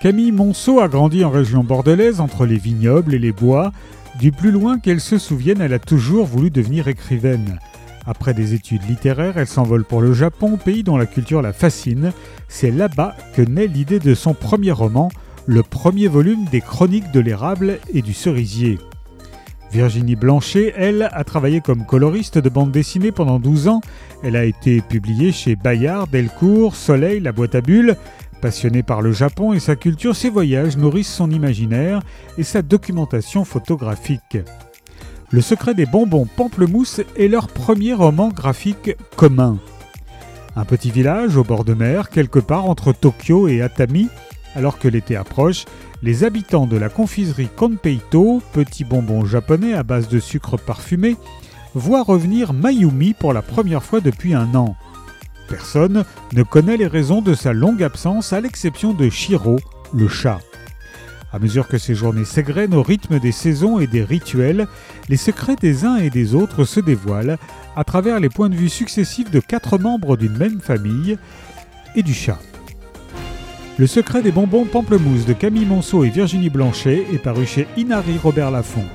Camille Monceau a grandi en région bordelaise entre les vignobles et les bois. Du plus loin qu'elle se souvienne, elle a toujours voulu devenir écrivaine. Après des études littéraires, elle s'envole pour le Japon, pays dont la culture la fascine. C'est là-bas que naît l'idée de son premier roman, le premier volume des Chroniques de l'érable et du cerisier. Virginie Blanchet, elle, a travaillé comme coloriste de bande dessinée pendant 12 ans. Elle a été publiée chez Bayard, Delcourt, Soleil, La Boîte à Bulles. Passionnée par le Japon et sa culture, ses voyages nourrissent son imaginaire et sa documentation photographique. Le secret des bonbons pamplemousse est leur premier roman graphique commun. Un petit village au bord de mer, quelque part entre Tokyo et Atami, alors que l'été approche, les habitants de la confiserie Konpeito, petit bonbon japonais à base de sucre parfumé, voient revenir Mayumi pour la première fois depuis un an. Personne ne connaît les raisons de sa longue absence à l'exception de Shiro, le chat. À mesure que ces journées s'égrènent au rythme des saisons et des rituels, les secrets des uns et des autres se dévoilent à travers les points de vue successifs de quatre membres d'une même famille et du chat. Le secret des bonbons pamplemousse de Camille Monceau et Virginie Blanchet est paru chez Inari Robert Laffont.